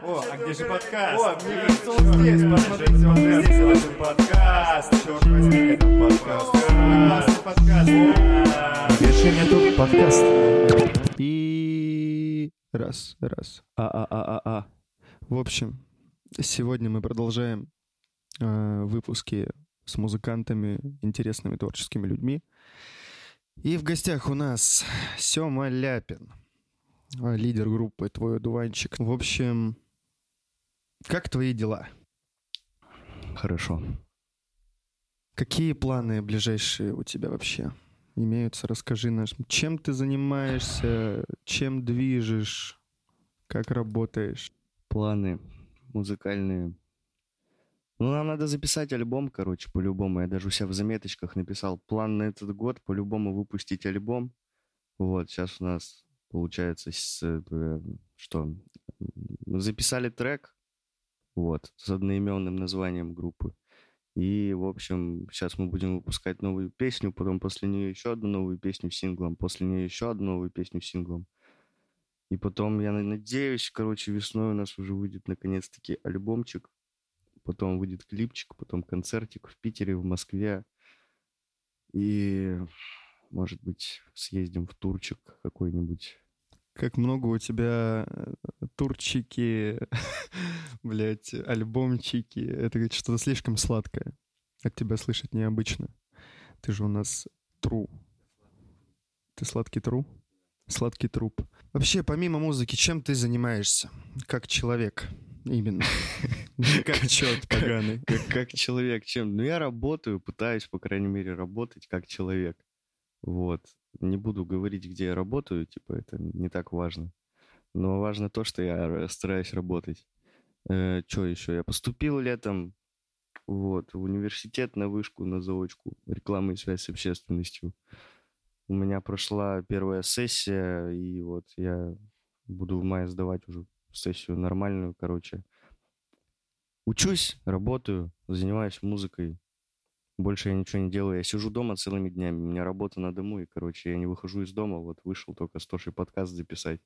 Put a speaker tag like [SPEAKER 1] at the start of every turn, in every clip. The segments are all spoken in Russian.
[SPEAKER 1] О, а где же подкаст? О, мне кажется, он здесь. Посмотрите, он здесь. Это подкаст. Черт возьми, это подкаст. Классный подкаст. Больше нету подкаста.
[SPEAKER 2] И раз, раз.
[SPEAKER 3] А-а-а-а-а.
[SPEAKER 2] В общем, сегодня мы продолжаем э, выпуски с музыкантами, интересными творческими людьми. И в гостях у нас Сёма Ляпин, лидер группы «Твой одуванчик». В общем, как твои дела?
[SPEAKER 3] Хорошо.
[SPEAKER 2] Какие планы ближайшие у тебя вообще имеются? Расскажи нам, чем ты занимаешься, чем движешь, как работаешь?
[SPEAKER 3] Планы музыкальные. Ну, нам надо записать альбом, короче, по-любому. Я даже у себя в заметочках написал план на этот год, по-любому выпустить альбом. Вот, сейчас у нас получается, с, э, что, записали трек, вот, с одноименным названием группы. И, в общем, сейчас мы будем выпускать новую песню, потом после нее еще одну новую песню синглом, после нее еще одну новую песню синглом. И потом, я надеюсь, короче, весной у нас уже выйдет наконец-таки альбомчик, потом выйдет клипчик, потом концертик в Питере, в Москве. И, может быть, съездим в турчик какой-нибудь.
[SPEAKER 2] Как много у тебя э, турчики, блядь, альбомчики. Это что-то слишком сладкое. От тебя слышать необычно. Ты же у нас тру. Ты сладкий тру? Сладкий труп. Вообще, помимо музыки, чем ты занимаешься? Как человек именно. Как черт поганый.
[SPEAKER 3] Как человек чем? Ну, я работаю, пытаюсь, по крайней мере, работать как человек. Вот. Не буду говорить, где я работаю, типа, это не так важно. Но важно то, что я стараюсь работать. Э, что еще? Я поступил летом вот, в университет на вышку, на заочку, реклама и связь с общественностью. У меня прошла первая сессия, и вот я буду в мае сдавать уже сессию нормальную, короче. Учусь, работаю, занимаюсь музыкой. Больше я ничего не делаю. Я сижу дома целыми днями. У меня работа на дому, и, короче, я не выхожу из дома. Вот вышел только с Тошей подкаст записать.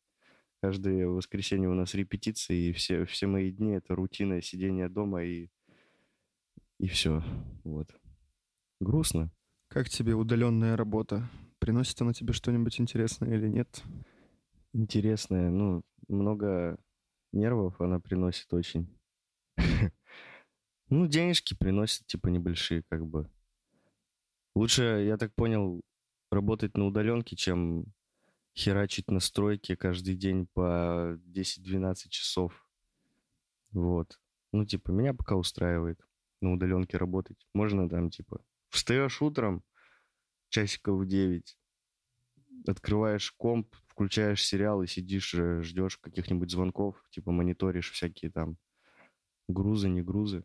[SPEAKER 3] Каждое воскресенье у нас репетиции, и все, все мои дни — это рутина сидения дома, и, и все. Вот. Грустно.
[SPEAKER 2] Как тебе удаленная работа? Приносит она тебе что-нибудь интересное или нет?
[SPEAKER 3] Интересное. Ну, много нервов она приносит очень. Ну, денежки приносят, типа, небольшие, как бы. Лучше, я так понял, работать на удаленке, чем херачить на стройке каждый день по 10-12 часов. Вот. Ну, типа, меня пока устраивает на удаленке работать. Можно там, типа, встаешь утром, часиков в 9, открываешь комп, включаешь сериал и сидишь, э, ждешь каких-нибудь звонков, типа мониторишь всякие там грузы, не грузы.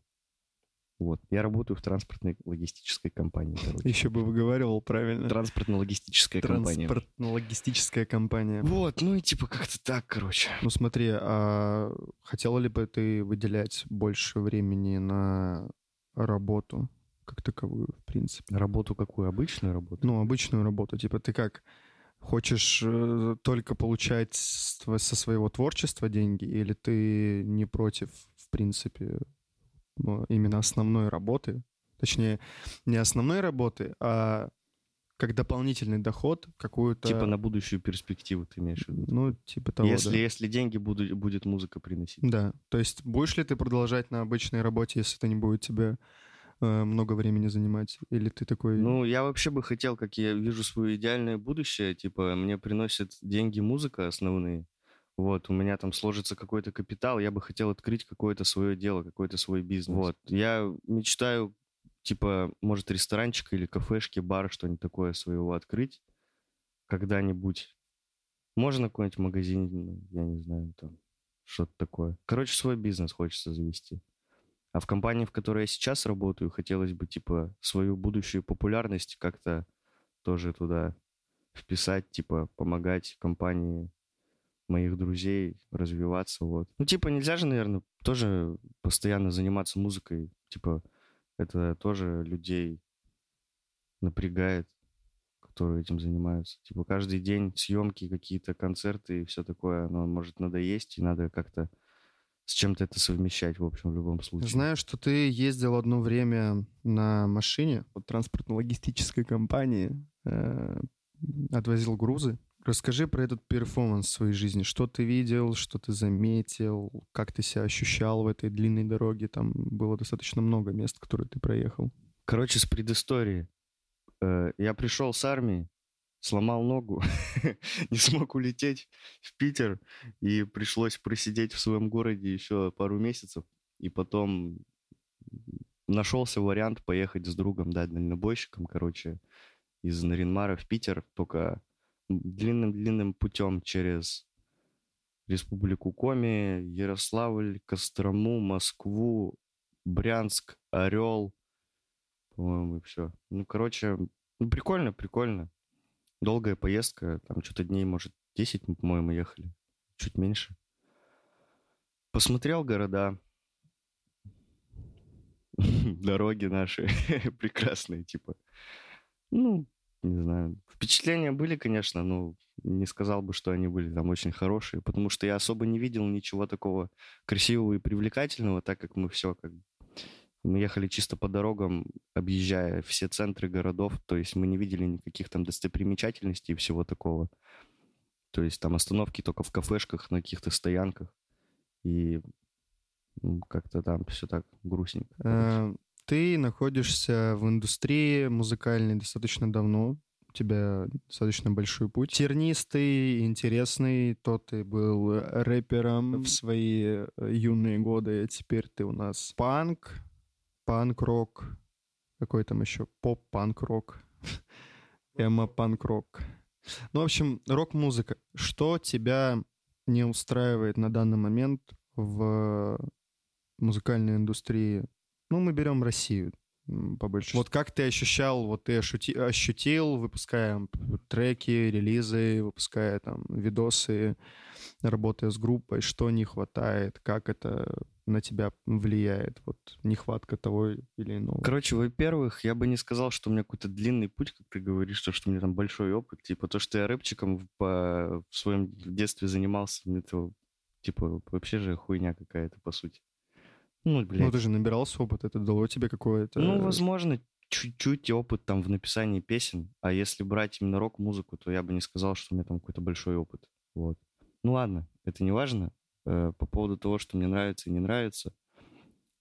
[SPEAKER 3] Вот. Я работаю в транспортной логистической компании. Короче.
[SPEAKER 2] Еще бы выговаривал правильно.
[SPEAKER 3] Транспортно-логистическая компания.
[SPEAKER 2] Транспортно-логистическая компания.
[SPEAKER 3] Вот, ну и типа как-то так, короче.
[SPEAKER 2] Ну смотри, а хотела ли бы ты выделять больше времени на работу как таковую, в принципе?
[SPEAKER 3] Работу какую? Обычную работу?
[SPEAKER 2] Ну, обычную работу. Типа ты как, хочешь э, только получать со своего творчества деньги, или ты не против, в принципе, именно основной работы, точнее, не основной работы, а как дополнительный доход какую-то...
[SPEAKER 3] Типа на будущую перспективу ты имеешь в виду?
[SPEAKER 2] Ну, типа того,
[SPEAKER 3] если,
[SPEAKER 2] да.
[SPEAKER 3] Если деньги будут, будет музыка приносить.
[SPEAKER 2] Да, то есть будешь ли ты продолжать на обычной работе, если это не будет тебе э, много времени занимать? Или ты такой...
[SPEAKER 3] Ну, я вообще бы хотел, как я вижу свое идеальное будущее, типа мне приносит деньги музыка основные, вот, у меня там сложится какой-то капитал, я бы хотел открыть какое-то свое дело, какой-то свой бизнес. Вот, я мечтаю, типа, может, ресторанчик или кафешки, бар, что-нибудь такое своего открыть когда-нибудь. Можно какой-нибудь магазин, я не знаю, там, что-то такое. Короче, свой бизнес хочется завести. А в компании, в которой я сейчас работаю, хотелось бы, типа, свою будущую популярность как-то тоже туда вписать, типа, помогать компании моих друзей развиваться, вот. Ну, типа, нельзя же, наверное, тоже постоянно заниматься музыкой, типа, это тоже людей напрягает, которые этим занимаются. Типа, каждый день съемки, какие-то концерты и все такое, оно может надоесть, и надо как-то с чем-то это совмещать, в общем, в любом случае.
[SPEAKER 2] Знаю, что ты ездил одно время на машине от транспортно-логистической компании, э, отвозил грузы. Расскажи про этот перформанс в своей жизни. Что ты видел, что ты заметил, как ты себя ощущал в этой длинной дороге? Там было достаточно много мест, которые ты проехал.
[SPEAKER 3] Короче, с предыстории. Э, я пришел с армии, сломал ногу, не смог улететь в Питер, и пришлось просидеть в своем городе еще пару месяцев, и потом нашелся вариант поехать с другом, да, дальнобойщиком, короче, из Наринмара в Питер, только длинным-длинным путем через Республику Коми, Ярославль, Кострому, Москву, Брянск, Орел, по-моему, и все. Ну, короче, ну, прикольно, прикольно. Долгая поездка, там что-то дней, может, 10 мы, по-моему, ехали, чуть меньше. Посмотрел города, дороги наши прекрасные, типа. Ну, не знаю. Впечатления были, конечно, но не сказал бы, что они были там очень хорошие, потому что я особо не видел ничего такого красивого и привлекательного, так как мы все как мы ехали чисто по дорогам, объезжая все центры городов, то есть мы не видели никаких там достопримечательностей и всего такого. То есть там остановки только в кафешках, на каких-то стоянках. И как-то там все так грустненько.
[SPEAKER 2] Э, ты находишься в индустрии музыкальной достаточно давно. У тебя достаточно большой путь. Тернистый, интересный. То ты был рэпером в свои э, юные годы, а теперь ты у нас панк, панк-рок, какой там еще поп-панк-рок, эмо-панк-рок. Ну, в общем, рок-музыка. Что тебя не устраивает на данный момент в музыкальной индустрии? Ну, мы берем Россию по большому. Вот как ты ощущал, вот ты ощути, ощутил, выпуская треки, релизы, выпуская там видосы, работая с группой, что не хватает, как это на тебя влияет, вот нехватка того или иного?
[SPEAKER 3] Короче, во-первых, я бы не сказал, что у меня какой-то длинный путь, как ты говоришь, что, что у меня там большой опыт. Типа то, что я рэпчиком в, по, в своем детстве занимался, это типа вообще же хуйня какая-то, по сути.
[SPEAKER 2] Ну, блядь. Ну, ты же набирался опыт, это дало тебе какое-то...
[SPEAKER 3] Ну, возможно, чуть-чуть опыт там в написании песен, а если брать именно рок-музыку, то я бы не сказал, что у меня там какой-то большой опыт. Вот. Ну ладно, это не важно. Э, по поводу того, что мне нравится и не нравится.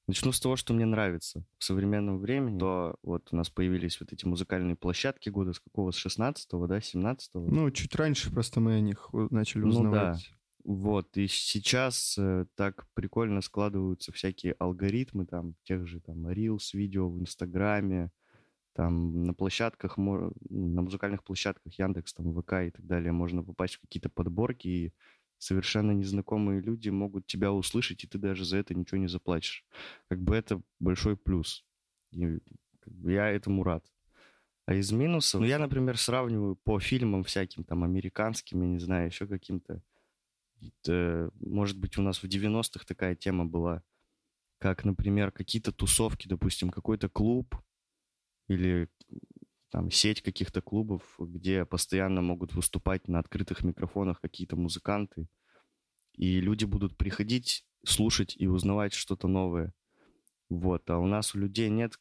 [SPEAKER 3] Начну с того, что мне нравится. В современном времени, то вот у нас появились вот эти музыкальные площадки года с какого? С 16-го, да, 17-го?
[SPEAKER 2] Ну, чуть раньше просто мы о них начали узнавать.
[SPEAKER 3] Вот, и сейчас э, так прикольно складываются всякие алгоритмы, там, тех же, там, Reels, видео в Инстаграме, там, на площадках, на музыкальных площадках Яндекс, там, ВК и так далее можно попасть в какие-то подборки и совершенно незнакомые люди могут тебя услышать, и ты даже за это ничего не заплатишь. Как бы это большой плюс. И я этому рад. А из минусов, ну, я, например, сравниваю по фильмам всяким, там, американским, я не знаю, еще каким-то. Это, может быть, у нас в 90-х такая тема была, как, например, какие-то тусовки, допустим, какой-то клуб или там сеть каких-то клубов, где постоянно могут выступать на открытых микрофонах какие-то музыканты, и люди будут приходить, слушать и узнавать что-то новое. Вот, а у нас у людей нет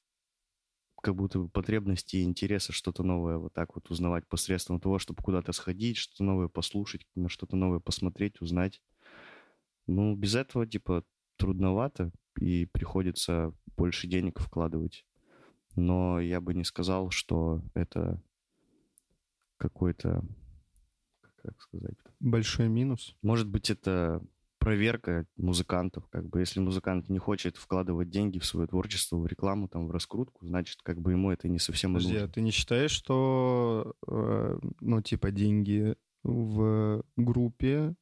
[SPEAKER 3] как будто потребности и интереса что-то новое вот так вот узнавать посредством того, чтобы куда-то сходить, что-то новое послушать, на что-то новое посмотреть, узнать. Ну, без этого, типа, трудновато, и приходится больше денег вкладывать но я бы не сказал, что это какой-то, как сказать...
[SPEAKER 2] Большой минус?
[SPEAKER 3] Может быть, это проверка музыкантов. Как бы, если музыкант не хочет вкладывать деньги в свое творчество, в рекламу, там, в раскрутку, значит, как бы ему это не совсем
[SPEAKER 2] Подожди,
[SPEAKER 3] нужно.
[SPEAKER 2] а ты не считаешь, что, э, ну, типа, деньги в группе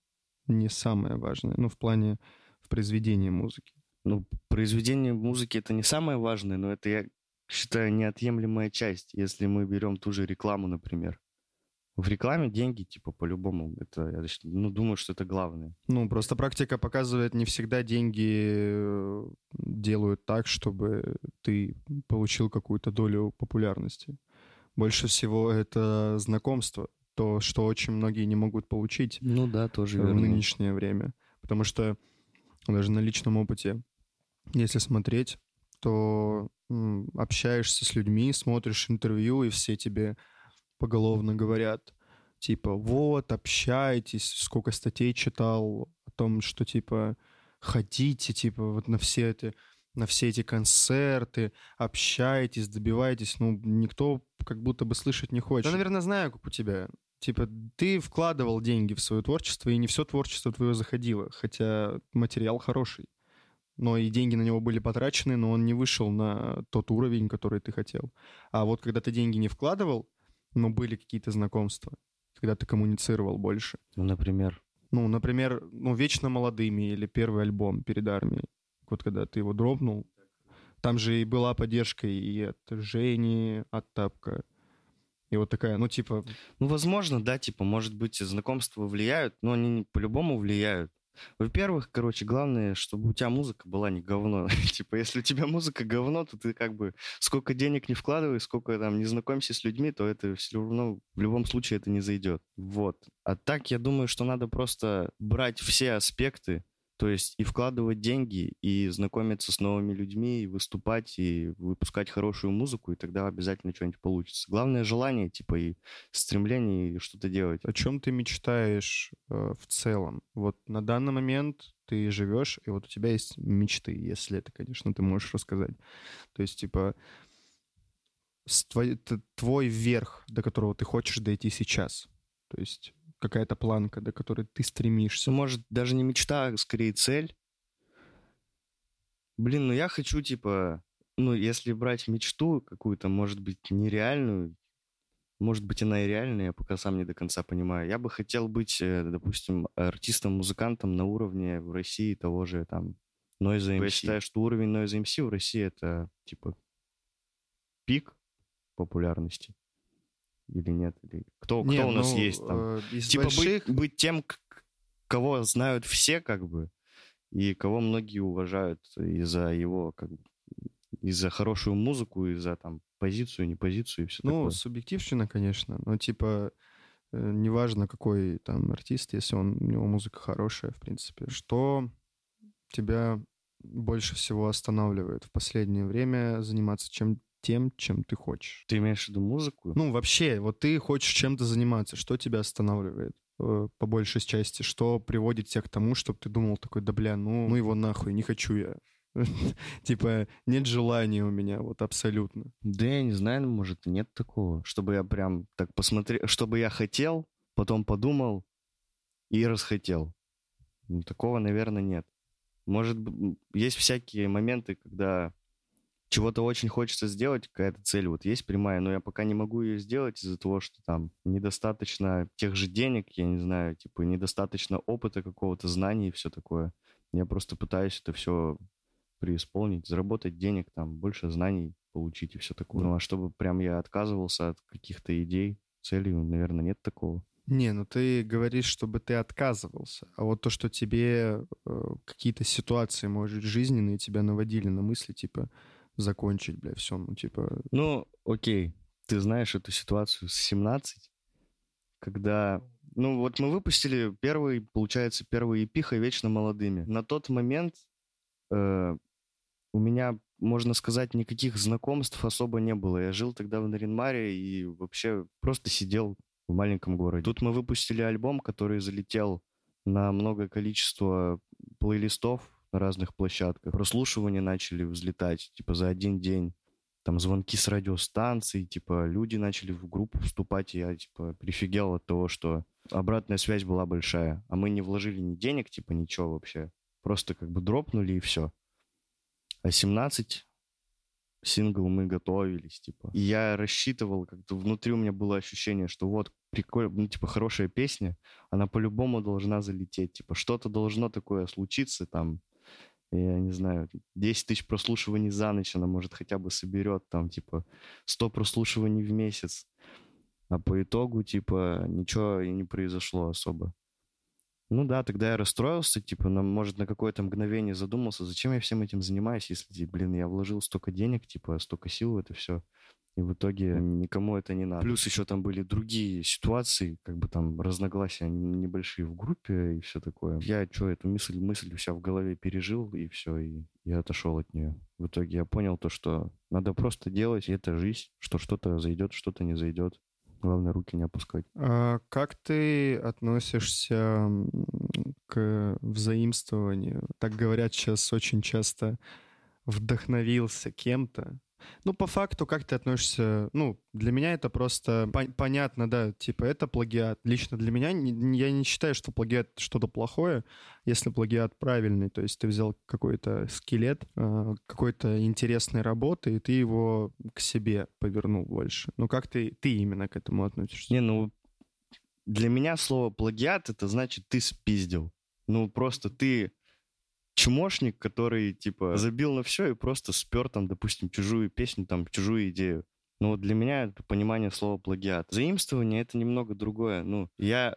[SPEAKER 2] не самое важное, ну, в плане в произведении музыки?
[SPEAKER 3] Ну, произведение музыки это не самое важное, но это я считаю, неотъемлемая часть, если мы берем ту же рекламу, например. В рекламе деньги, типа, по-любому, это, я ну, думаю, что это главное.
[SPEAKER 2] Ну, просто практика показывает, не всегда деньги э, делают так, чтобы ты получил какую-то долю популярности. Больше всего это знакомство, то, что очень многие не могут получить.
[SPEAKER 3] Ну да, тоже
[SPEAKER 2] в
[SPEAKER 3] верно.
[SPEAKER 2] нынешнее время. Потому что даже на личном опыте, если смотреть, то м, общаешься с людьми, смотришь интервью, и все тебе поголовно говорят, типа, вот, общайтесь, сколько статей читал о том, что, типа, ходите, типа, вот на все эти на все эти концерты, общайтесь, добивайтесь. Ну, никто как будто бы слышать не хочет. Я, наверное, знаю, как у тебя. Типа, ты вкладывал деньги в свое творчество, и не все творчество твое заходило, хотя материал хороший. Но и деньги на него были потрачены, но он не вышел на тот уровень, который ты хотел. А вот когда ты деньги не вкладывал, но были какие-то знакомства, когда ты коммуницировал больше.
[SPEAKER 3] Ну, например?
[SPEAKER 2] Ну, например, ну, «Вечно молодыми» или первый альбом перед армией. Вот когда ты его дропнул, там же и была поддержка и от Жени, от Тапка. И вот такая, ну, типа...
[SPEAKER 3] Ну, возможно, да, типа, может быть, знакомства влияют, но они по-любому влияют. Во-первых, короче, главное, чтобы у тебя музыка была не говно. типа, если у тебя музыка говно, то ты как бы сколько денег не вкладывай, сколько там не знакомься с людьми, то это все равно в любом случае это не зайдет. Вот. А так, я думаю, что надо просто брать все аспекты то есть и вкладывать деньги, и знакомиться с новыми людьми, и выступать, и выпускать хорошую музыку, и тогда обязательно что-нибудь получится. Главное желание, типа, и стремление, и что-то делать.
[SPEAKER 2] О чем ты мечтаешь э, в целом? Вот на данный момент ты живешь, и вот у тебя есть мечты, если это, конечно, ты можешь рассказать. То есть, типа, твой, твой верх, до которого ты хочешь дойти сейчас. То есть какая-то планка, до которой ты стремишься?
[SPEAKER 3] Может, даже не мечта, а скорее цель. Блин, ну я хочу, типа, ну, если брать мечту какую-то, может быть, нереальную, может быть, она и реальная, я пока сам не до конца понимаю. Я бы хотел быть, э, допустим, артистом-музыкантом на уровне в России того же, там, Noise MC. Я считаю, что уровень Noise MC в России — это, типа, пик популярности или нет? Или кто, не, кто у нас ну, есть там? Э, типа больших... быть, быть тем, кого знают все, как бы, и кого многие уважают из-за его, как бы, из-за хорошую музыку, из-за там позицию, не позицию и все
[SPEAKER 2] ну,
[SPEAKER 3] такое.
[SPEAKER 2] Ну, субъективщина, конечно, но типа э, неважно, какой там артист, если он, у него музыка хорошая, в принципе. Что тебя больше всего останавливает в последнее время заниматься чем тем, чем ты хочешь.
[SPEAKER 3] Ты имеешь в виду музыку?
[SPEAKER 2] Ну, вообще, вот ты хочешь чем-то заниматься, что тебя останавливает? Э, по большей части, что приводит тебя к тому, чтобы ты думал такой, да бля, ну, ну его нахуй, не хочу я. Типа, нет желания у меня, вот абсолютно.
[SPEAKER 3] Да я не знаю, может, нет такого, чтобы я прям так посмотрел, чтобы я хотел, потом подумал и расхотел. Ну, такого, наверное, нет. Может, есть всякие моменты, когда чего-то очень хочется сделать, какая-то цель вот есть прямая, но я пока не могу ее сделать из-за того, что там недостаточно тех же денег, я не знаю, типа недостаточно опыта какого-то, знаний и все такое. Я просто пытаюсь это все преисполнить, заработать денег, там, больше знаний получить и все такое. Ну, а чтобы прям я отказывался от каких-то идей, целей, наверное, нет такого.
[SPEAKER 2] Не, ну ты говоришь, чтобы ты отказывался. А вот то, что тебе э, какие-то ситуации, может, жизненные тебя наводили на мысли, типа, закончить, бля, все, ну, типа...
[SPEAKER 3] Ну, окей, ты знаешь эту ситуацию с 17, когда... Ну, вот мы выпустили первый, получается, первый эпиха «Вечно молодыми». На тот момент э, у меня, можно сказать, никаких знакомств особо не было. Я жил тогда в Наринмаре и вообще просто сидел в маленьком городе. Тут мы выпустили альбом, который залетел на много количество плейлистов на разных площадках. Прослушивания начали взлетать, типа, за один день. Там звонки с радиостанций, типа, люди начали в группу вступать, и я, типа, прифигел от того, что обратная связь была большая. А мы не вложили ни денег, типа, ничего вообще. Просто как бы дропнули и все. А 17 сингл мы готовились, типа. И я рассчитывал, как-то внутри у меня было ощущение, что вот прикольно, ну, типа, хорошая песня, она по-любому должна залететь, типа, что-то должно такое случиться, там, я не знаю, 10 тысяч прослушиваний за ночь она, может, хотя бы соберет там, типа, 100 прослушиваний в месяц. А по итогу, типа, ничего и не произошло особо. Ну да, тогда я расстроился, типа, на, может, на какое-то мгновение задумался, зачем я всем этим занимаюсь, если, блин, я вложил столько денег, типа, столько сил в это все. И в итоге никому это не надо. Плюс еще там были другие ситуации, как бы там разногласия небольшие в группе и все такое. Я что, эту мысль, мысль у себя в голове пережил, и все, и я отошел от нее. В итоге я понял то, что надо просто делать, и это жизнь, что что-то зайдет, что-то не зайдет. Главное, руки не опускать.
[SPEAKER 2] А как ты относишься к взаимствованию? Так говорят сейчас очень часто вдохновился кем-то, ну, по факту, как ты относишься? Ну, для меня это просто по- понятно, да, типа, это плагиат. Лично для меня я не считаю, что плагиат что-то плохое, если плагиат правильный. То есть ты взял какой-то скелет э, какой-то интересной работы, и ты его к себе повернул больше. Ну, как ты, ты именно к этому относишься?
[SPEAKER 3] Не, ну, для меня слово плагиат — это значит ты спиздил. Ну, просто ты чмошник, который, типа, забил на все и просто спер там, допустим, чужую песню, там, чужую идею. Ну вот для меня это понимание слова плагиат. Заимствование — это немного другое. Ну, я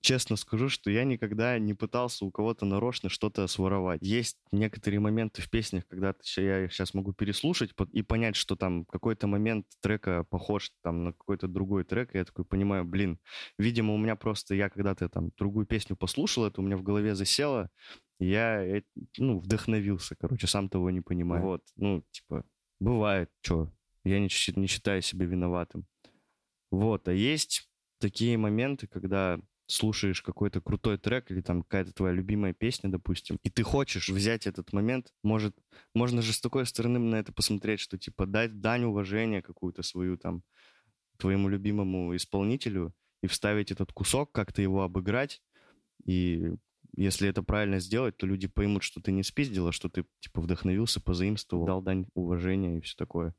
[SPEAKER 3] честно скажу, что я никогда не пытался у кого-то нарочно что-то своровать. Есть некоторые моменты в песнях, когда я их сейчас могу переслушать и понять, что там какой-то момент трека похож там на какой-то другой трек, и я такой понимаю, блин, видимо, у меня просто, я когда-то там другую песню послушал, это у меня в голове засело, я, ну, вдохновился, короче, сам того не понимаю. Вот, ну, типа, бывает, что, я не, не считаю себя виноватым. Вот, а есть такие моменты, когда слушаешь какой-то крутой трек или там какая-то твоя любимая песня, допустим, и ты хочешь взять этот момент, может, можно же с такой стороны на это посмотреть, что типа дать дань уважения какую-то свою там твоему любимому исполнителю и вставить этот кусок, как-то его обыграть и если это правильно сделать, то люди поймут, что ты не спиздил, что ты, типа, вдохновился, позаимствовал, дал дань уважения и все такое.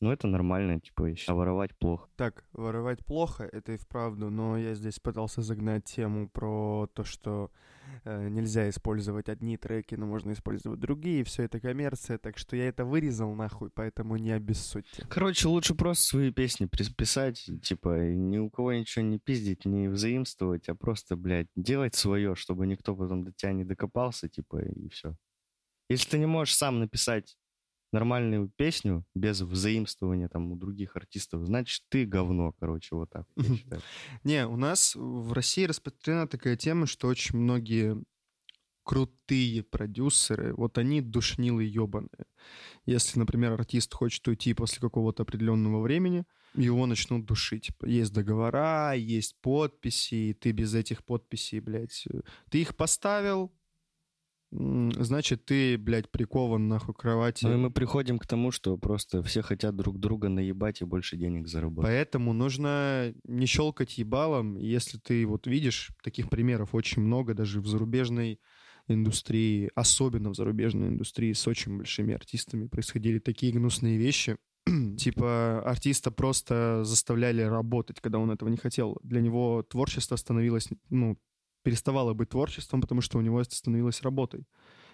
[SPEAKER 3] Ну, это нормально, типа, а воровать плохо.
[SPEAKER 2] Так, воровать плохо, это и вправду, но я здесь пытался загнать тему про то, что э, нельзя использовать одни треки, но можно использовать другие, все это коммерция, так что я это вырезал нахуй, поэтому не обессудьте.
[SPEAKER 3] Короче, лучше просто свои песни писать, типа, ни у кого ничего не пиздить, не взаимствовать, а просто, блядь, делать свое, чтобы никто потом до тебя не докопался, типа, и все. Если ты не можешь сам написать нормальную песню без взаимствования там у других артистов, значит, ты говно, короче, вот так, я считаю.
[SPEAKER 2] Не, у нас в России распространена такая тема, что очень многие крутые продюсеры, вот они душнилы ебаные. Если, например, артист хочет уйти после какого-то определенного времени, его начнут душить. Есть договора, есть подписи, и ты без этих подписей, блядь, э, ты их поставил, значит, ты, блядь, прикован нахуй к кровати.
[SPEAKER 3] Ну и мы приходим к тому, что просто все хотят друг друга наебать и больше денег заработать.
[SPEAKER 2] Поэтому нужно не щелкать ебалом. Если ты вот видишь, таких примеров очень много, даже в зарубежной индустрии, особенно в зарубежной индустрии с очень большими артистами происходили такие гнусные вещи. типа артиста просто заставляли работать, когда он этого не хотел. Для него творчество становилось, ну, переставало быть творчеством, потому что у него это становилось работой.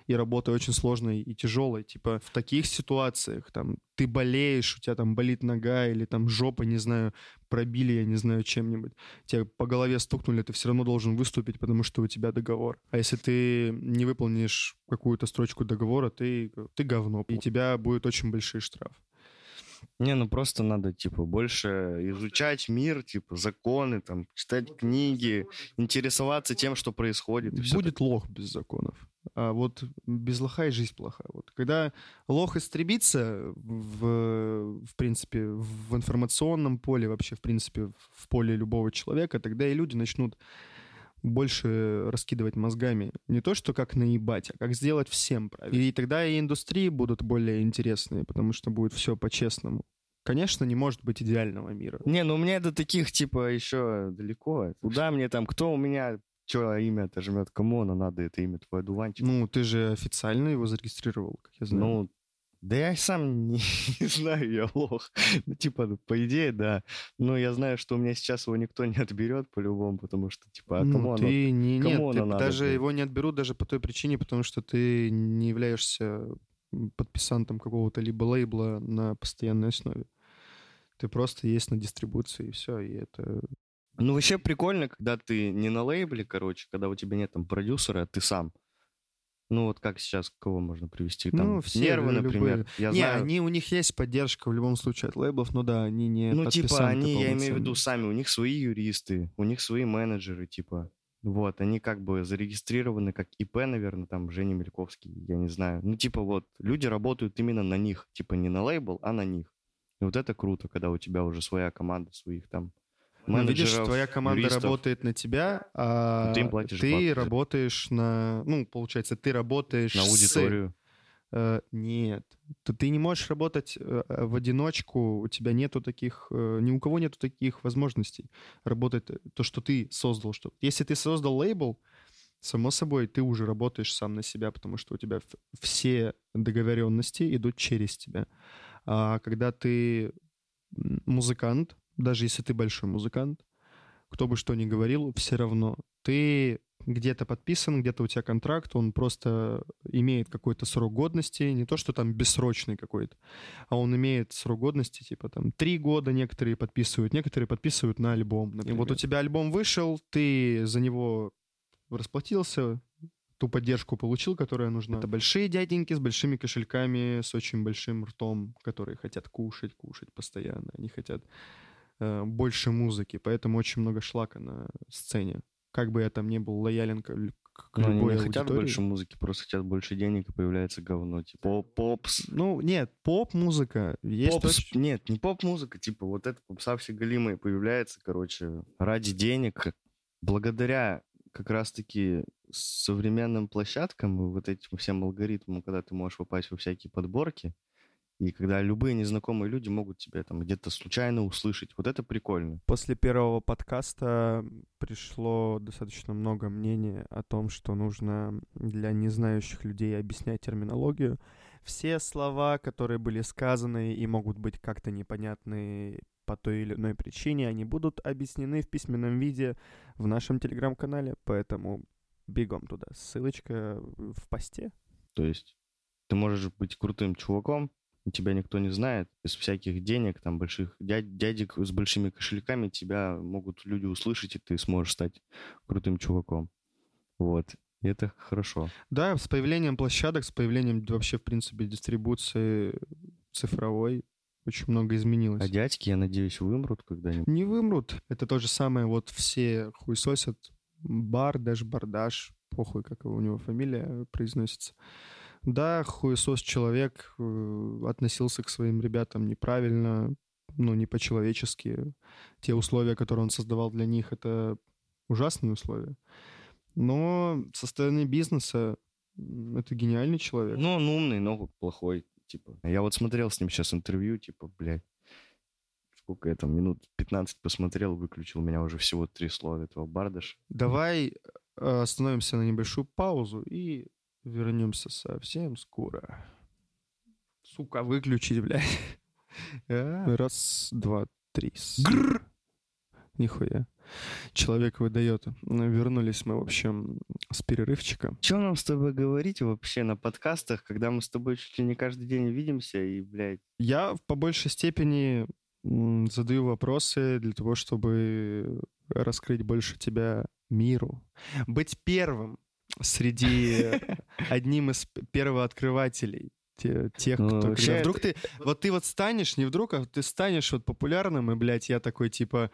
[SPEAKER 2] И работа очень сложной и тяжелой. Типа в таких ситуациях, там, ты болеешь, у тебя там болит нога или там жопа, не знаю, пробили, я не знаю, чем-нибудь. Тебя по голове стукнули, ты все равно должен выступить, потому что у тебя договор. А если ты не выполнишь какую-то строчку договора, ты, ты говно. И тебя будет очень большой штраф.
[SPEAKER 3] Не, ну просто надо, типа, больше изучать мир, типа, законы, там, читать книги, интересоваться тем, что происходит.
[SPEAKER 2] Будет лох без законов. А вот без лоха и жизнь плоха. Вот когда лох истребится в, в принципе, в информационном поле, вообще, в принципе, в поле любого человека, тогда и люди начнут больше раскидывать мозгами. Не то, что как наебать, а как сделать всем правильно. И тогда и индустрии будут более интересные, потому что будет все по-честному. Конечно, не может быть идеального мира.
[SPEAKER 3] Не, ну у меня до таких, типа, еще далеко. Куда мне там, кто у меня что имя-то жмет, кому оно надо, это имя твой дуванчик?
[SPEAKER 2] Ну, ты же официально его зарегистрировал, как я знаю.
[SPEAKER 3] Ну, да я сам не, не знаю, я лох. Ну, типа, по идее, да. Но я знаю, что у меня сейчас его никто не отберет по-любому, потому что, типа, а ну, кому ну,
[SPEAKER 2] ты
[SPEAKER 3] оно,
[SPEAKER 2] не,
[SPEAKER 3] кому
[SPEAKER 2] нет,
[SPEAKER 3] оно
[SPEAKER 2] ты
[SPEAKER 3] надо?
[SPEAKER 2] даже его не отберут даже по той причине, потому что ты не являешься подписантом какого-то либо лейбла на постоянной основе. Ты просто есть на дистрибуции, и все, и это
[SPEAKER 3] Ну, вообще прикольно, когда ты не на лейбле, короче, когда у тебя нет там продюсера, а ты сам. Ну, вот как сейчас, кого можно привести? Там,
[SPEAKER 2] Ну, все
[SPEAKER 3] нервы,
[SPEAKER 2] любые.
[SPEAKER 3] например. Я
[SPEAKER 2] не,
[SPEAKER 3] знаю,
[SPEAKER 2] они, у них есть поддержка в любом случае от лейблов, но да, они не
[SPEAKER 3] ну, типа, они, я имею в виду, сами, у них свои юристы, у них свои менеджеры, типа. Вот, они как бы зарегистрированы как ИП, наверное, там, Женя Мельковский, я не знаю. Ну, типа, вот, люди работают именно на них, типа, не на лейбл, а на них. И вот это круто, когда у тебя уже своя команда своих там
[SPEAKER 2] Ну, видишь,
[SPEAKER 3] менеджеров,
[SPEAKER 2] твоя команда
[SPEAKER 3] юристов.
[SPEAKER 2] работает на тебя, а
[SPEAKER 3] ты им платишь
[SPEAKER 2] ты
[SPEAKER 3] бабки.
[SPEAKER 2] работаешь на... Ну, получается, ты работаешь
[SPEAKER 3] на
[SPEAKER 2] с-
[SPEAKER 3] аудиторию.
[SPEAKER 2] Э, нет. То ты не можешь работать э, в одиночку, у тебя нету таких... э, ни у кого нету таких возможностей работать э, то, что ты создал. Что... Если ты создал лейбл, само собой, ты уже работаешь сам на себя, потому что у тебя все договоренности идут через тебя. А когда ты музыкант, даже если ты большой музыкант, кто бы что ни говорил, все равно ты где-то подписан, где-то у тебя контракт, он просто имеет какой-то срок годности, не то, что там бессрочный какой-то, а он имеет срок годности, типа там три года некоторые подписывают, некоторые подписывают на альбом. И вот у тебя альбом вышел, ты за него расплатился, ту поддержку получил, которая нужна. Это большие дяденьки с большими кошельками, с очень большим ртом, которые хотят кушать, кушать постоянно. Они хотят больше музыки, поэтому очень много шлака на сцене. Как бы я там не был лоялен к, к
[SPEAKER 3] Ну, они
[SPEAKER 2] любой
[SPEAKER 3] не хотят
[SPEAKER 2] аудитории.
[SPEAKER 3] больше музыки, просто хотят больше денег, и появляется говно. Типа поп- попс.
[SPEAKER 2] Ну, нет, поп-музыка. Есть
[SPEAKER 3] Попс-
[SPEAKER 2] очень-
[SPEAKER 3] Нет, не поп-музыка, типа вот эта попса все голимая появляется, короче, ради денег, благодаря как раз-таки современным площадкам и вот этим всем алгоритмам, когда ты можешь попасть во всякие подборки, и когда любые незнакомые люди могут тебя там где-то случайно услышать. Вот это прикольно.
[SPEAKER 2] После первого подкаста пришло достаточно много мнений о том, что нужно для незнающих людей объяснять терминологию. Все слова, которые были сказаны и могут быть как-то непонятны по той или иной причине, они будут объяснены в письменном виде в нашем телеграм-канале, поэтому бегом туда. Ссылочка в посте.
[SPEAKER 3] То есть ты можешь быть крутым чуваком, тебя никто не знает, без всяких денег, там, больших дядь, дядек с большими кошельками, тебя могут люди услышать, и ты сможешь стать крутым чуваком. Вот. И это хорошо.
[SPEAKER 2] Да, с появлением площадок, с появлением вообще, в принципе, дистрибуции цифровой очень много изменилось.
[SPEAKER 3] А дядьки, я надеюсь, вымрут когда-нибудь.
[SPEAKER 2] Не вымрут. Это то же самое, вот все хуесосят. Бар, даже бардаш, похуй, как у него фамилия произносится. Да, хуесос человек э, относился к своим ребятам неправильно, ну, не по-человечески. Те условия, которые он создавал для них, это ужасные условия. Но со стороны бизнеса это гениальный человек.
[SPEAKER 3] Ну, он умный, но плохой, типа. Я вот смотрел с ним сейчас интервью, типа, блядь, сколько я там, минут 15 посмотрел, выключил, меня уже всего три слова этого бардаша.
[SPEAKER 2] Давай э, остановимся на небольшую паузу и вернемся совсем скоро. Сука, выключить, блядь. А, Раз, два, три. Гррр. Нихуя. Человек выдает. Вернулись мы, в общем, с перерывчика.
[SPEAKER 3] Чем нам с тобой говорить вообще на подкастах, когда мы с тобой чуть ли не каждый день видимся и, блядь,
[SPEAKER 2] Я по большей степени задаю вопросы для того, чтобы раскрыть больше тебя миру. Быть первым среди одним из первооткрывателей те- тех,
[SPEAKER 3] Ну,
[SPEAKER 2] кто...
[SPEAKER 3] вообще
[SPEAKER 2] Вдруг ты... Вот ты вот станешь, не вдруг, а ты станешь вот популярным, и, блядь, я такой, типа,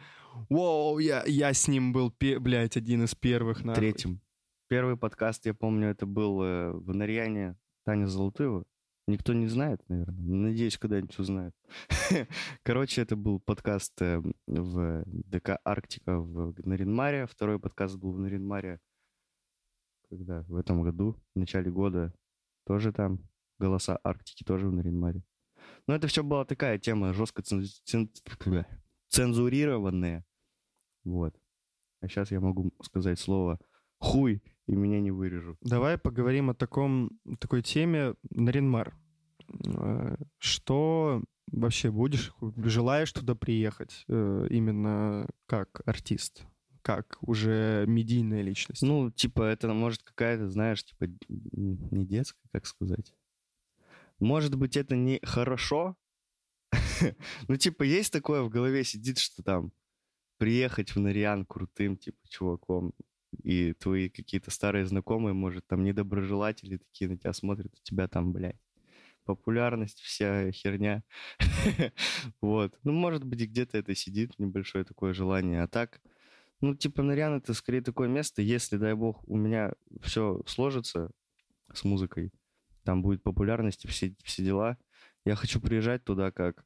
[SPEAKER 2] вау, я, я с ним был, блядь, один из первых, нахуй».
[SPEAKER 3] третьим. Первый подкаст, я помню, это был э, в Нарьяне Таня Золотыева. Никто не знает, наверное. Надеюсь, когда-нибудь узнают. Короче, это был подкаст э, в ДК «Арктика» в Наринмаре. Второй подкаст был в Наринмаре, когда в этом году, в начале года, тоже там. «Голоса Арктики» тоже в Наринмаре. Но это все была такая тема жестко цен- цен- цензурированная. Вот. А сейчас я могу сказать слово «хуй», и меня не вырежут.
[SPEAKER 2] Давай поговорим о таком, такой теме Наринмар. Э, Что вообще будешь, желаешь туда приехать э, именно как артист, как уже медийная личность?
[SPEAKER 3] Ну, типа, это может какая-то, знаешь, типа, не детская, как сказать. Может быть, это не хорошо. Ну, типа, есть такое в голове сидит, что там приехать в Нариан крутым, типа, чуваком, и твои какие-то старые знакомые, может, там недоброжелатели такие на тебя смотрят, у тебя там, блядь, популярность, вся херня. вот. Ну, может быть, где-то это сидит, небольшое такое желание. А так, ну, типа, Нариан это скорее такое место, если, дай бог, у меня все сложится с музыкой, там будет популярность и все, все дела, я хочу приезжать туда как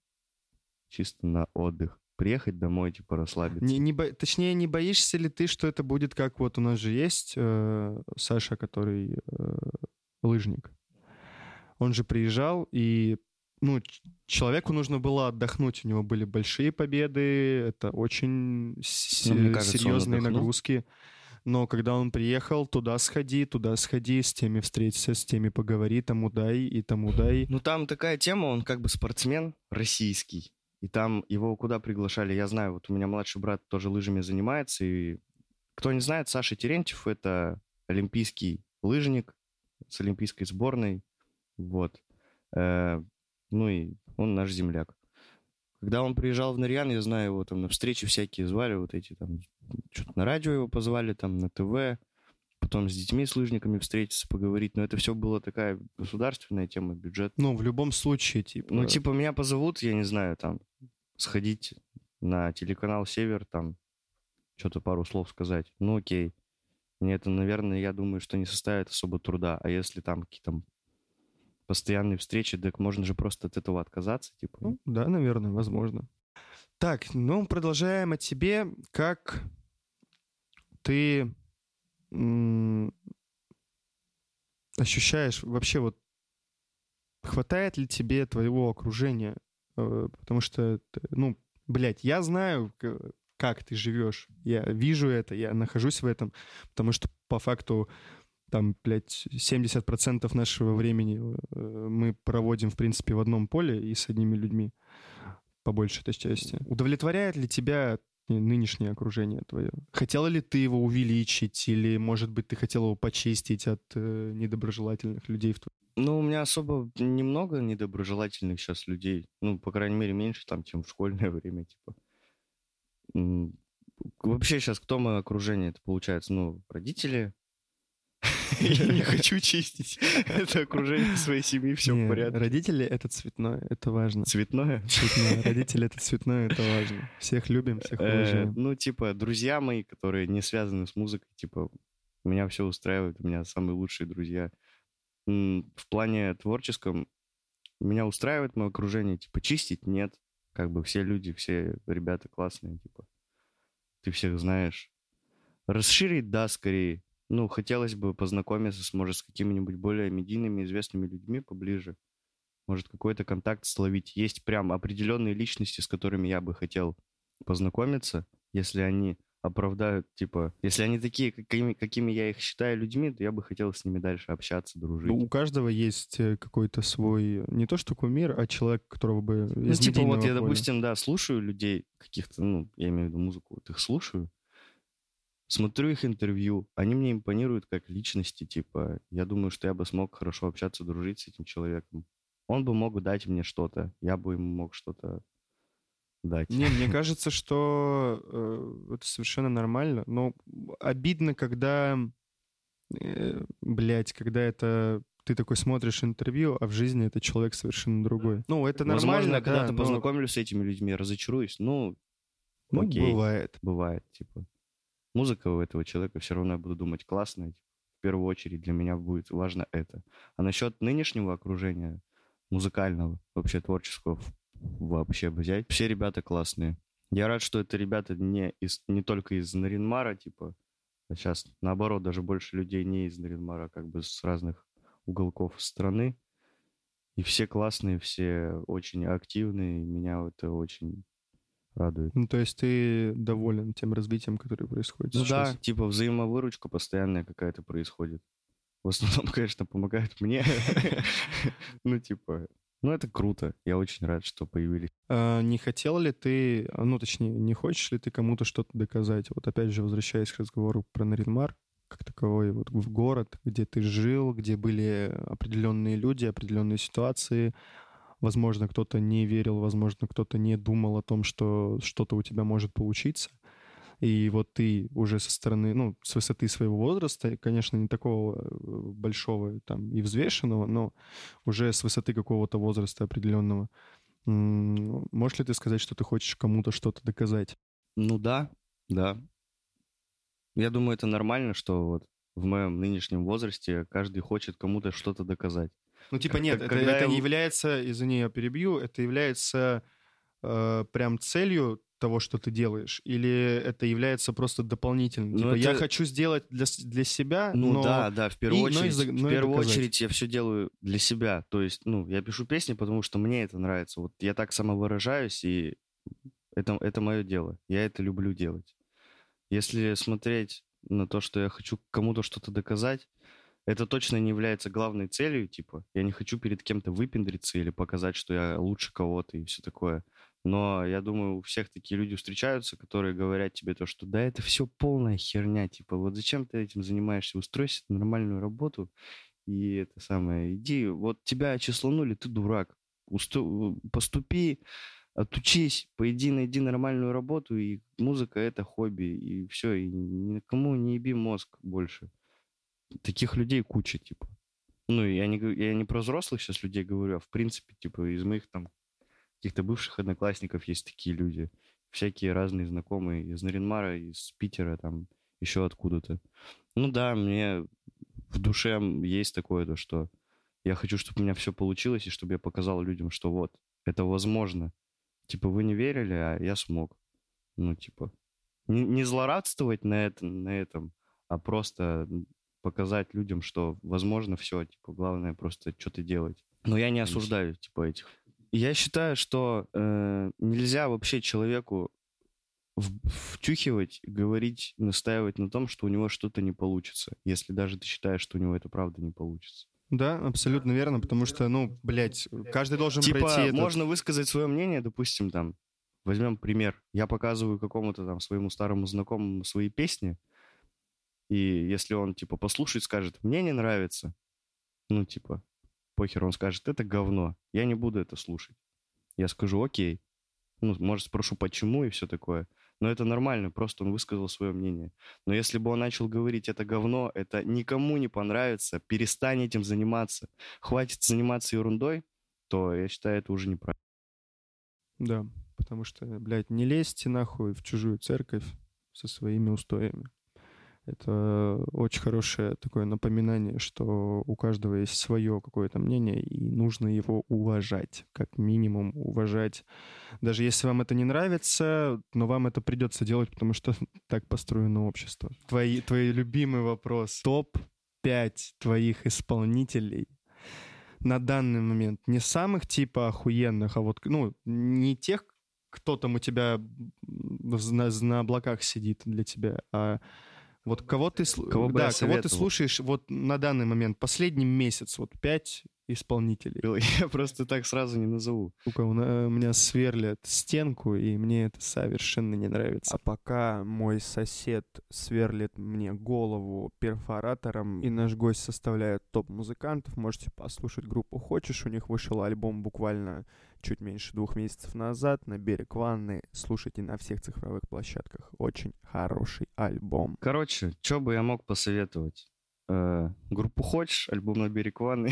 [SPEAKER 3] чисто на отдых приехать домой, типа, расслабиться.
[SPEAKER 2] Не, не бо... Точнее, не боишься ли ты, что это будет как вот у нас же есть э, Саша, который э, лыжник. Он же приезжал, и ну, человеку нужно было отдохнуть. У него были большие победы, это очень
[SPEAKER 3] Ну, мне кажется,
[SPEAKER 2] серьезные нагрузки. Но когда он приехал, туда сходи, туда сходи, с теми встреться, с теми поговори, тому дай и тому дай.
[SPEAKER 3] Ну, там такая тема, он как бы спортсмен российский. И там его куда приглашали, я знаю, вот у меня младший брат тоже лыжами занимается. И кто не знает, Саша Терентьев — это олимпийский лыжник с олимпийской сборной. Вот. Ну и он наш земляк. Когда он приезжал в Нарьян, я знаю, его там на встречи всякие звали, вот эти там, что-то на радио его позвали, там на ТВ, потом с детьми, с лыжниками встретиться, поговорить. Но это все была такая государственная тема, бюджет.
[SPEAKER 2] Ну, в любом случае, типа...
[SPEAKER 3] Ну, типа, меня позовут, я не знаю, там, сходить на телеканал «Север», там, что-то пару слов сказать. Ну, окей. Мне это, наверное, я думаю, что не составит особо труда. А если там какие-то постоянные встречи, так можно же просто от этого отказаться, типа.
[SPEAKER 2] Ну, да, наверное, возможно. Так, ну, продолжаем о тебе. Как ты ощущаешь вообще вот хватает ли тебе твоего окружения? Э, Потому что, ну, блядь, я знаю, как ты живешь. Я вижу это, я нахожусь в этом, потому что по факту там, блядь, 70% нашего времени э, мы проводим, в принципе, в одном поле и с одними людьми, по большей этой части. Удовлетворяет ли тебя нынешнее окружение твое? Хотела ли ты его увеличить, или, может быть, ты хотел его почистить от э, недоброжелательных людей в твоем
[SPEAKER 3] Ну, у меня особо немного недоброжелательных сейчас людей. Ну, по крайней мере, меньше там, чем в школьное время, типа. Вообще сейчас кто мое окружение? Это получается, ну, родители. Я не хочу чистить это окружение своей семьи, все в порядке.
[SPEAKER 2] Родители — это цветное, это важно.
[SPEAKER 3] Цветное?
[SPEAKER 2] Цветное. Родители — это цветное, это важно. Всех любим, всех
[SPEAKER 3] Э,
[SPEAKER 2] уважаем.
[SPEAKER 3] Ну, типа, друзья мои, которые не связаны с музыкой, типа, меня все устраивает, у меня самые лучшие друзья. В плане творческом меня устраивает мое окружение, типа, чистить нет. Как бы все люди, все ребята классные, типа, ты всех знаешь. Расширить, да, скорее. Ну, хотелось бы познакомиться, с, может, с какими-нибудь более медийными, известными людьми поближе. Может, какой-то контакт словить. Есть прям определенные личности, с которыми я бы хотел познакомиться, если они оправдают, типа, если они такие, какими, какими я их считаю людьми, то я бы хотел с ними дальше общаться, дружить.
[SPEAKER 2] Ну, у каждого есть э, какой-то свой, не то что кумир, а человек, которого бы
[SPEAKER 3] Ну, типа, вот я,
[SPEAKER 2] поля.
[SPEAKER 3] допустим, да, слушаю людей каких-то, ну, я имею в виду музыку, вот их слушаю, смотрю их интервью, они мне импонируют как личности, типа, я думаю, что я бы смог хорошо общаться, дружить с этим человеком. Он бы мог дать мне что-то, я бы ему мог что-то дать.
[SPEAKER 2] Не, мне кажется, что э, это совершенно нормально. Но обидно, когда, э, блядь, когда это ты такой смотришь интервью, а в жизни это человек совершенно другой. Ну, это
[SPEAKER 3] Возможно,
[SPEAKER 2] нормально,
[SPEAKER 3] я когда-то
[SPEAKER 2] да, но-
[SPEAKER 3] познакомлюсь с этими людьми, разочаруюсь. Ну,
[SPEAKER 2] ну,
[SPEAKER 3] окей.
[SPEAKER 2] бывает.
[SPEAKER 3] бывает, типа. Музыка у этого человека все равно я буду думать классная. типа. В первую очередь для меня будет важно это. А насчет нынешнего окружения, музыкального, вообще творческого, вообще взять, все ребята классные. Я рад, что это ребята не, из, не только из Наринмара, типа, а сейчас, наоборот, даже больше людей не из Наринмара, а как бы с разных уголков страны. И все классные, все очень активные, меня это очень радует.
[SPEAKER 2] Ну, то есть ты доволен тем развитием, которое происходит
[SPEAKER 3] Ну
[SPEAKER 2] сейчас?
[SPEAKER 3] да, типа взаимовыручка постоянная какая-то происходит. В основном, конечно, помогают мне. Ну, типа, ну это круто. Я очень рад, что появились.
[SPEAKER 2] А не хотел ли ты, а, ну, точнее, не хочешь ли ты кому-то что-то доказать? Вот опять же, возвращаясь к разговору про Наринмар, как таковой, вот в город, где ты жил, где были определенные люди, определенные ситуации. Возможно, кто-то не верил, возможно, кто-то не думал о том, что что-то у тебя может получиться. и вот ты уже со стороны, ну, с высоты своего возраста, конечно, не такого э, большого там и взвешенного, но уже с высоты какого-то возраста определенного, можешь ли ты сказать, что ты хочешь кому-то что-то доказать?
[SPEAKER 3] Ну да, да. Я думаю, это нормально, что вот в моем нынешнем возрасте каждый хочет кому-то что-то доказать.
[SPEAKER 2] Ну, типа, нет, это, это я... не является, извини, я перебью, это является э, прям целью того, что ты делаешь, или это является просто дополнительным? Ну, типа, это... я хочу сделать для, для себя,
[SPEAKER 3] Ну
[SPEAKER 2] но...
[SPEAKER 3] да, да, в первую и, очередь, но и, но в первую очередь я все делаю для себя. То есть, ну, я пишу песни, потому что мне это нравится. Вот я так самовыражаюсь, и это, это мое дело. Я это люблю делать. Если смотреть на то, что я хочу кому-то что-то доказать, это точно не является главной целью, типа, я не хочу перед кем-то выпендриться или показать, что я лучше кого-то и все такое. Но я думаю, у всех такие люди встречаются, которые говорят тебе то, что да, это все полная херня, типа, вот зачем ты этим занимаешься, устройся нормальную работу, и это самое, иди, вот тебя числанули, ты дурак, Усту... поступи, отучись, пойди, найди нормальную работу, и музыка — это хобби, и все, и никому не еби мозг больше. Таких людей куча, типа. Ну, я не, я не про взрослых сейчас людей говорю, а в принципе, типа, из моих там каких-то бывших одноклассников есть такие люди. Всякие разные знакомые из Наринмара, из Питера, там, еще откуда-то. Ну да, мне в душе есть такое, то, что я хочу, чтобы у меня все получилось, и чтобы я показал людям, что вот, это возможно. Типа, вы не верили, а я смог. Ну, типа, не, не злорадствовать на, это, на этом, а просто показать людям, что возможно все, типа, главное просто что-то делать. Но я не осуждаю, типа, этих я считаю, что э, нельзя вообще человеку втюхивать, говорить, настаивать на том, что у него что-то не получится, если даже ты считаешь, что у него это правда не получится.
[SPEAKER 2] Да, абсолютно верно, потому что, ну, блядь, каждый должен
[SPEAKER 3] типа,
[SPEAKER 2] пройти
[SPEAKER 3] этот... можно высказать свое мнение, допустим, там, возьмем пример. Я показываю какому-то там своему старому знакомому свои песни, и если он, типа, послушает, скажет, мне не нравится, ну, типа, похер, он скажет, это говно, я не буду это слушать. Я скажу, окей. Ну, может, спрошу, почему и все такое. Но это нормально, просто он высказал свое мнение. Но если бы он начал говорить, это говно, это никому не понравится, перестань этим заниматься, хватит заниматься ерундой, то я считаю, это уже неправильно.
[SPEAKER 2] Да, потому что, блядь, не лезьте нахуй в чужую церковь со своими устоями. Это очень хорошее такое напоминание, что у каждого есть свое какое-то мнение, и нужно его уважать, как минимум уважать. Даже если вам это не нравится, но вам это придется делать, потому что так построено общество. Твои, твой любимый вопрос. Топ-5 твоих исполнителей на данный момент. Не самых типа охуенных, а вот, ну, не тех, кто там у тебя на, на облаках сидит для тебя, а вот кого ты, кого да, кого ты слушаешь вот на данный момент, последний месяц, вот пять исполнителей.
[SPEAKER 3] Я просто так сразу не назову.
[SPEAKER 2] Сука, у меня сверлят стенку, и мне это совершенно не нравится. А пока мой сосед сверлит мне голову перфоратором, и наш гость составляет топ музыкантов, можете послушать группу «Хочешь». У них вышел альбом буквально чуть меньше двух месяцев назад на берег ванны. Слушайте на всех цифровых площадках. Очень хороший альбом.
[SPEAKER 3] Короче, что бы я мог посоветовать? Э, группу «Хочешь», альбом на берег ванны.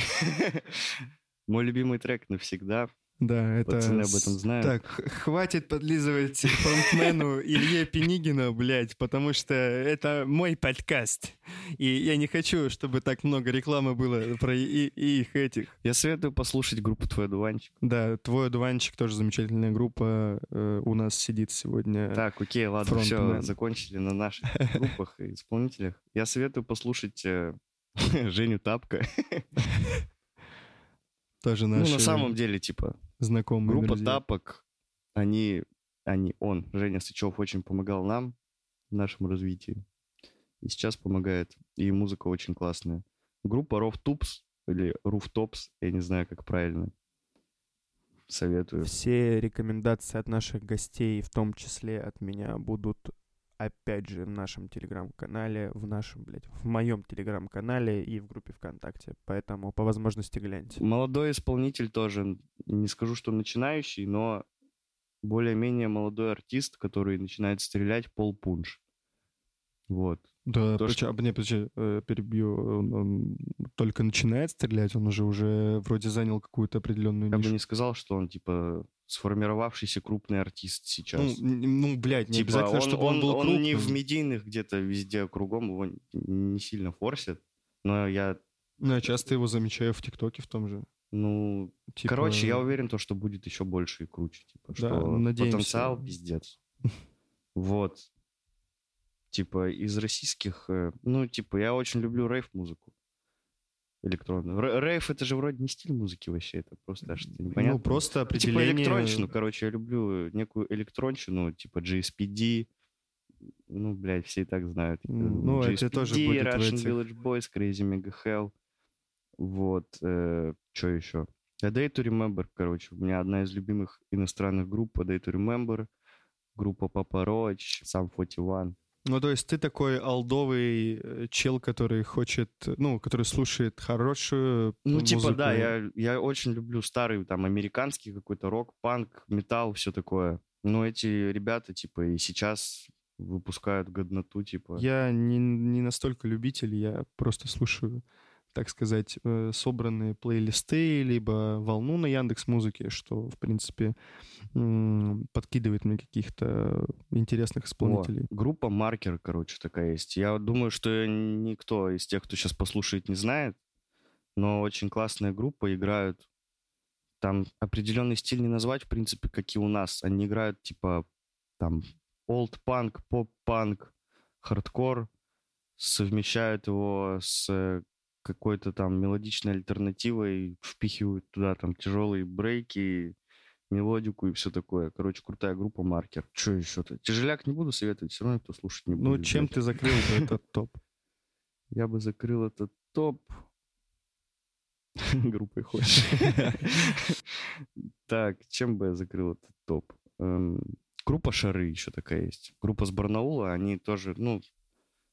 [SPEAKER 3] Мой любимый трек навсегда.
[SPEAKER 2] Да, это...
[SPEAKER 3] Пацаны об этом знают.
[SPEAKER 2] Так, хватит подлизывать фронтмену Илье Пенигина, блядь, потому что это мой подкаст. И я не хочу, чтобы так много рекламы было про и, и их этих.
[SPEAKER 3] Я советую послушать группу «Твой одуванчик».
[SPEAKER 2] Да, «Твой одуванчик» тоже замечательная группа. Э, у нас сидит сегодня
[SPEAKER 3] Так, окей, ладно, фронтмен. все, закончили на наших группах и исполнителях. Я советую послушать э, Женю Тапка.
[SPEAKER 2] Тоже наши...
[SPEAKER 3] Ну, на самом деле, типа,
[SPEAKER 2] знакомые
[SPEAKER 3] Группа
[SPEAKER 2] друзья.
[SPEAKER 3] тапок, они, они, он, Женя Сычев, очень помогал нам в нашем развитии. И сейчас помогает. И музыка очень классная. Группа Rooftops или Rooftops, я не знаю, как правильно. Советую.
[SPEAKER 2] Все рекомендации от наших гостей, в том числе от меня, будут опять же, в нашем телеграм-канале, в нашем, блядь, в моем телеграм-канале и в группе ВКонтакте. Поэтому по возможности гляньте.
[SPEAKER 3] Молодой исполнитель тоже, не скажу, что начинающий, но более-менее молодой артист, который начинает стрелять Пол Пунш. Вот.
[SPEAKER 2] Да,
[SPEAKER 3] То,
[SPEAKER 2] почему,
[SPEAKER 3] что-
[SPEAKER 2] не, подожди, э, перебью. Он, он только начинает стрелять, он уже уже вроде занял какую-то определенную
[SPEAKER 3] Я бы
[SPEAKER 2] нишу.
[SPEAKER 3] не сказал, что он, типа, сформировавшийся крупный артист сейчас.
[SPEAKER 2] Ну, ну, блядь, не
[SPEAKER 3] Типа,
[SPEAKER 2] обязательно, чтобы он, был
[SPEAKER 3] он
[SPEAKER 2] крупным.
[SPEAKER 3] не в медийных где-то везде кругом, его не сильно форсит. Но я,
[SPEAKER 2] Ну, я часто его замечаю в ТикТоке в том же.
[SPEAKER 3] ну,
[SPEAKER 2] Типа,
[SPEAKER 3] короче, я уверен, то, что будет еще больше и круче. Типа,
[SPEAKER 2] Да,
[SPEAKER 3] что
[SPEAKER 2] надеемся.
[SPEAKER 3] потенциал пиздец. Вот. Типа, из российских, э, ну, типа, я очень люблю рейв-музыку. Электронную. Рейв это же вроде не стиль музыки вообще, это просто аж непонятно.
[SPEAKER 2] Ну, просто
[SPEAKER 3] Типа
[SPEAKER 2] определение...
[SPEAKER 3] электронщину, короче, я люблю некую электронщину, типа GSPD. Ну, блядь, все и так знают. типа,
[SPEAKER 2] ну, это тоже будет
[SPEAKER 3] Russian
[SPEAKER 2] этих.
[SPEAKER 3] Village Boys, Crazy Mega Hell. Вот, что еще? A Day to Remember, короче, у меня одна из любимых иностранных групп A Day to Remember, группа Papa Roach, Sum 41.
[SPEAKER 2] Ну, то есть ты такой алдовый э, чел, который хочет, ну, который слушает хорошую
[SPEAKER 3] Ну,
[SPEAKER 2] музыку.
[SPEAKER 3] типа, да, я, я очень люблю старый там американский какой-то рок, панк, металл, все такое. Но эти ребята, типа, и сейчас выпускают годноту, типа.
[SPEAKER 2] Я не, не настолько любитель, я просто слушаю, так сказать, э, собранные плейлисты, либо волну на Яндекс Музыке, что, в принципе, подкидывает мне каких-то интересных исполнителей.
[SPEAKER 3] группа Маркер, короче, такая есть. Я думаю, что никто из тех, кто сейчас послушает, не знает, но очень классная группа, играют. Там определенный стиль не назвать, в принципе, как и у нас. Они играют, типа, там, олд-панк, поп-панк, хардкор, совмещают его с э, какой-то там мелодичной альтернативой, впихивают туда там тяжелые брейки, мелодику и все такое. Короче, крутая группа Маркер. Что еще-то? Тяжеляк не буду советовать, все равно никто слушать не будет.
[SPEAKER 2] Ну, чем
[SPEAKER 3] блядь.
[SPEAKER 2] ты закрыл этот топ?
[SPEAKER 3] Я бы закрыл этот топ группой хочешь. Так, чем бы я закрыл этот топ? Эм, Группа Шары еще такая есть. Группа с Барнаула, они тоже, ну,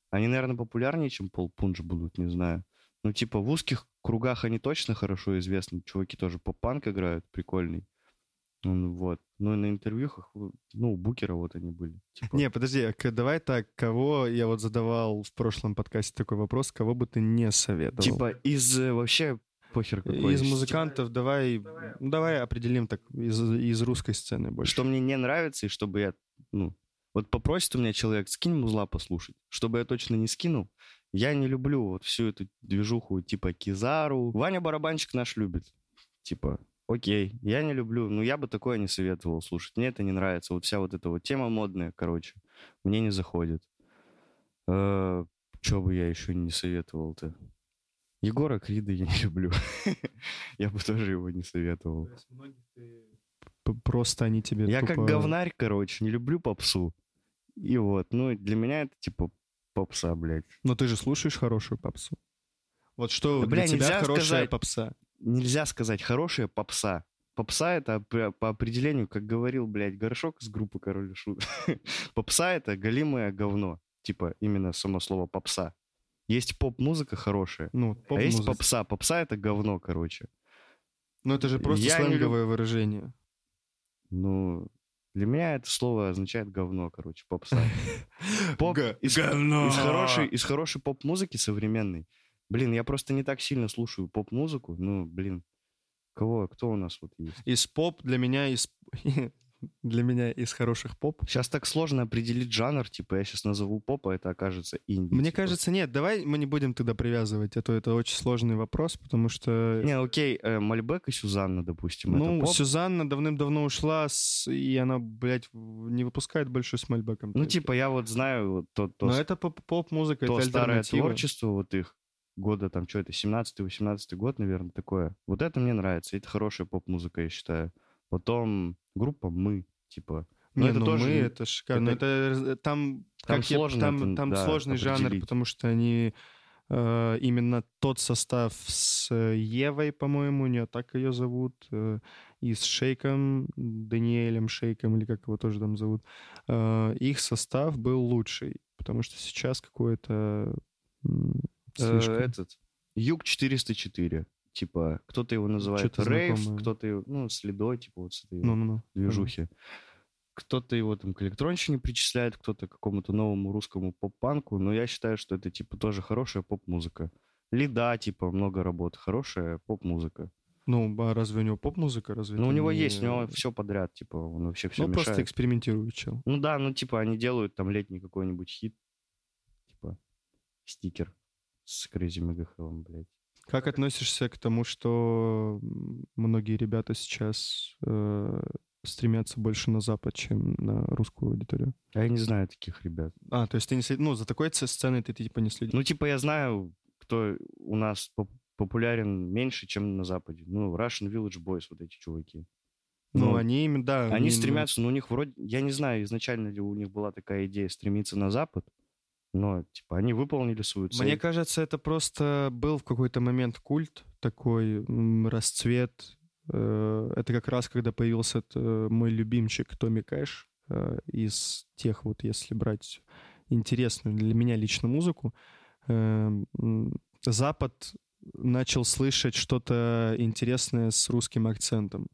[SPEAKER 3] они, наверное, популярнее, чем Пол Пунш будут, не знаю. Ну, типа, в узких кругах они точно хорошо известны. Чуваки тоже поп-панк играют, прикольный. Ну, Вот. Ну, и на интервьюхах, ну, у Букера вот они были. Типа,
[SPEAKER 2] Не, подожди, а давай так, кого я вот задавал в прошлом подкасте такой вопрос, кого бы ты не советовал?
[SPEAKER 3] Типа из э, вообще похер какой.
[SPEAKER 2] из музыкантов давай, ну, давай определим так из, из русской сцены больше.
[SPEAKER 3] Что мне не нравится, и чтобы я, ну, вот попросит у меня человек, скинь музла послушать, чтобы я точно не скинул. Я не люблю вот всю эту движуху типа Кизару. Ваня Барабанщик наш любит. Типа, окей, я не люблю, но я бы такое не советовал слушать. Мне это не нравится. Вот вся вот эта вот тема модная, короче, мне не заходит. Что бы я еще не советовал-то? Егора Крида я не люблю. Я бы тоже его не советовал.
[SPEAKER 2] Просто они тебе
[SPEAKER 3] Я как говнарь, короче, не люблю попсу. И вот, ну, для меня это типа попса, блядь.
[SPEAKER 2] Но ты же слушаешь хорошую попсу. Вот что
[SPEAKER 3] Да, бля,
[SPEAKER 2] для тебя хорошая
[SPEAKER 3] сказать.
[SPEAKER 2] попса?
[SPEAKER 3] Нельзя сказать хорошая попса. Попса это по определению, как говорил, блядь, Горшок из группы Король и Шут. Попса это голимое говно. Типа именно само слово попса. Есть поп-музыка хорошая,
[SPEAKER 2] Ну,
[SPEAKER 3] а есть попса. Попса это говно, короче.
[SPEAKER 2] Ну, это же просто
[SPEAKER 3] Я не
[SPEAKER 2] сленговое выражение.
[SPEAKER 3] Ну, для меня это слово означает говно, короче, попса. Поп из,
[SPEAKER 2] говно.
[SPEAKER 3] из хорошей, из хорошей поп-музыки современной. Блин, я просто не так сильно слушаю поп-музыку. Ну, блин, кого, кто у нас вот есть?
[SPEAKER 2] Из поп для меня из... Для меня из хороших поп.
[SPEAKER 3] Сейчас так сложно определить жанр, типа я сейчас назову поп, а это окажется инди.
[SPEAKER 2] Мне
[SPEAKER 3] типа.
[SPEAKER 2] кажется, нет, давай мы не будем тогда привязывать, а то это очень сложный вопрос, потому что...
[SPEAKER 3] Не, окей, э, Мальбек и Сюзанна, допустим,
[SPEAKER 2] Ну,
[SPEAKER 3] поп.
[SPEAKER 2] Сюзанна давным-давно ушла, с- и она, блядь, не выпускает больше с Мальбеком.
[SPEAKER 3] Ну, типа я вот знаю то, то,
[SPEAKER 2] Но
[SPEAKER 3] с-
[SPEAKER 2] это поп- поп-музыка,
[SPEAKER 3] то
[SPEAKER 2] это
[SPEAKER 3] старое творчество вот их года там, что это, 17-18 год, наверное, такое. Вот это мне нравится, это хорошая поп-музыка, я считаю. Потом группа «Мы», типа.
[SPEAKER 2] Не,
[SPEAKER 3] это
[SPEAKER 2] ну
[SPEAKER 3] тоже
[SPEAKER 2] мы, это шикарно.
[SPEAKER 3] это-
[SPEAKER 2] Это, там,
[SPEAKER 3] Там
[SPEAKER 2] как я-
[SPEAKER 3] сложно
[SPEAKER 2] там,
[SPEAKER 3] это,
[SPEAKER 2] там
[SPEAKER 3] да,
[SPEAKER 2] сложный жанр, потому что они э, именно тот состав с э, Евой, по-моему, не так ее зовут, э, и с Шейком, Даниэлем Шейком, или как его тоже там зовут, э, их состав был лучший, потому что сейчас какое-то м,
[SPEAKER 3] Э, этот, Юг 404. Типа, кто-то его называет рейв, кто-то его, ну, следой, типа, вот с этой
[SPEAKER 2] Ну-ну-ну.
[SPEAKER 3] движухи. кто-то его там к электронщине причисляет, кто-то к какому-то новому русскому поп-панку, но я считаю, что это, типа, тоже хорошая поп-музыка. Лида, типа, много работ, хорошая поп-музыка.
[SPEAKER 2] Ну, а разве у него поп-музыка? Разве
[SPEAKER 3] Ну, у него
[SPEAKER 2] не-
[SPEAKER 3] есть, у него все подряд, типа, он вообще все
[SPEAKER 2] Ну,
[SPEAKER 3] мешает.
[SPEAKER 2] просто экспериментирует чел.
[SPEAKER 3] Ну да, ну типа они делают там летний какой-нибудь хит, типа стикер с Crazy Hell'ом, блядь.
[SPEAKER 2] Как относишься к тому, что многие ребята сейчас э, стремятся больше на Запад, чем на русскую аудиторию?
[SPEAKER 3] Я не знаю таких ребят.
[SPEAKER 2] А, то есть ты не след... ну, за такой сценой ты, типа не следишь?
[SPEAKER 3] Ну типа я знаю, кто у нас поп- популярен меньше, чем на Западе. Ну, Russian Village Boys, вот эти чуваки.
[SPEAKER 2] Ну,
[SPEAKER 3] ну,
[SPEAKER 2] они именно, да.
[SPEAKER 3] Они
[SPEAKER 2] ну,
[SPEAKER 3] стремятся, но у них вроде, я не знаю, изначально ли у них была такая идея стремиться на Запад, но типа они выполнили свою цель.
[SPEAKER 2] Мне кажется, это просто был в какой-то момент культ, такой расцвет. Э, Это как раз, когда появился э, мой любимчик Томми Кэш э, из тех вот, если брать интересную для меня лично музыку, Запад начал слышать что-то интересное с русским акцентом.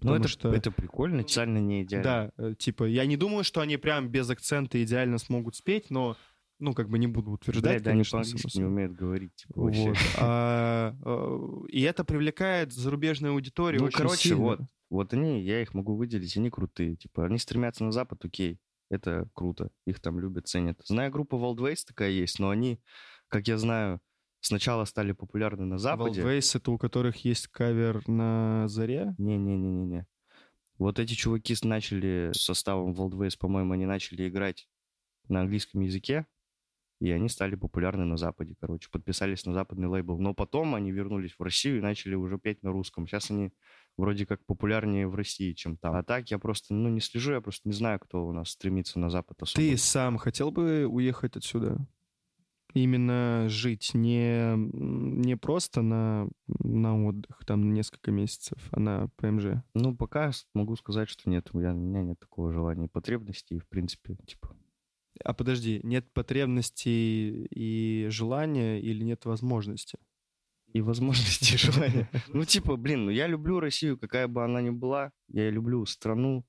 [SPEAKER 3] Ну, это,
[SPEAKER 2] что...
[SPEAKER 3] это прикольно, социально не идеально.
[SPEAKER 2] Да, типа, я не думаю, что они прям без акцента идеально смогут спеть, но, ну, как бы не буду утверждать,
[SPEAKER 3] да, они
[SPEAKER 2] конечно,
[SPEAKER 3] по-английски
[SPEAKER 2] само
[SPEAKER 3] не умеют говорить, типа, вообще.
[SPEAKER 2] Вот. А, э, и это привлекает зарубежную аудиторию
[SPEAKER 3] Ну,
[SPEAKER 2] очень
[SPEAKER 3] короче,
[SPEAKER 2] сильно.
[SPEAKER 3] вот. Вот они, я их могу выделить, они крутые. Типа, они стремятся на Запад, окей, это круто. Их там любят, ценят. Знаю, группа Wildways такая есть, но они, как я знаю, сначала стали популярны на Западе.
[SPEAKER 2] Wildways — это у которых есть кавер на «Заре».
[SPEAKER 3] Не-не-не-не-не. Вот эти чуваки начали с составом Wildways, по-моему, они начали играть на английском языке, и они стали популярны на Западе, короче. Подписались на западный лейбл. Но потом они вернулись в Россию и начали уже петь на русском. Сейчас они вроде как популярнее в России, чем там. А так я просто, ну, не слежу, я просто не знаю, кто у нас стремится на Запад особо.
[SPEAKER 2] Ты сам хотел бы уехать отсюда? Именно жить, не, не просто на, на отдых, там, на несколько месяцев, а на ПМЖ.
[SPEAKER 3] Ну, пока могу сказать, что нет, у меня, у меня нет такого желания и потребностей, в принципе, типа,
[SPEAKER 2] А подожди, нет потребностей и желания или нет возможности?
[SPEAKER 3] и возможности, и желания. Ну, типа, блин, ну я люблю Россию, какая бы она ни была. Я люблю страну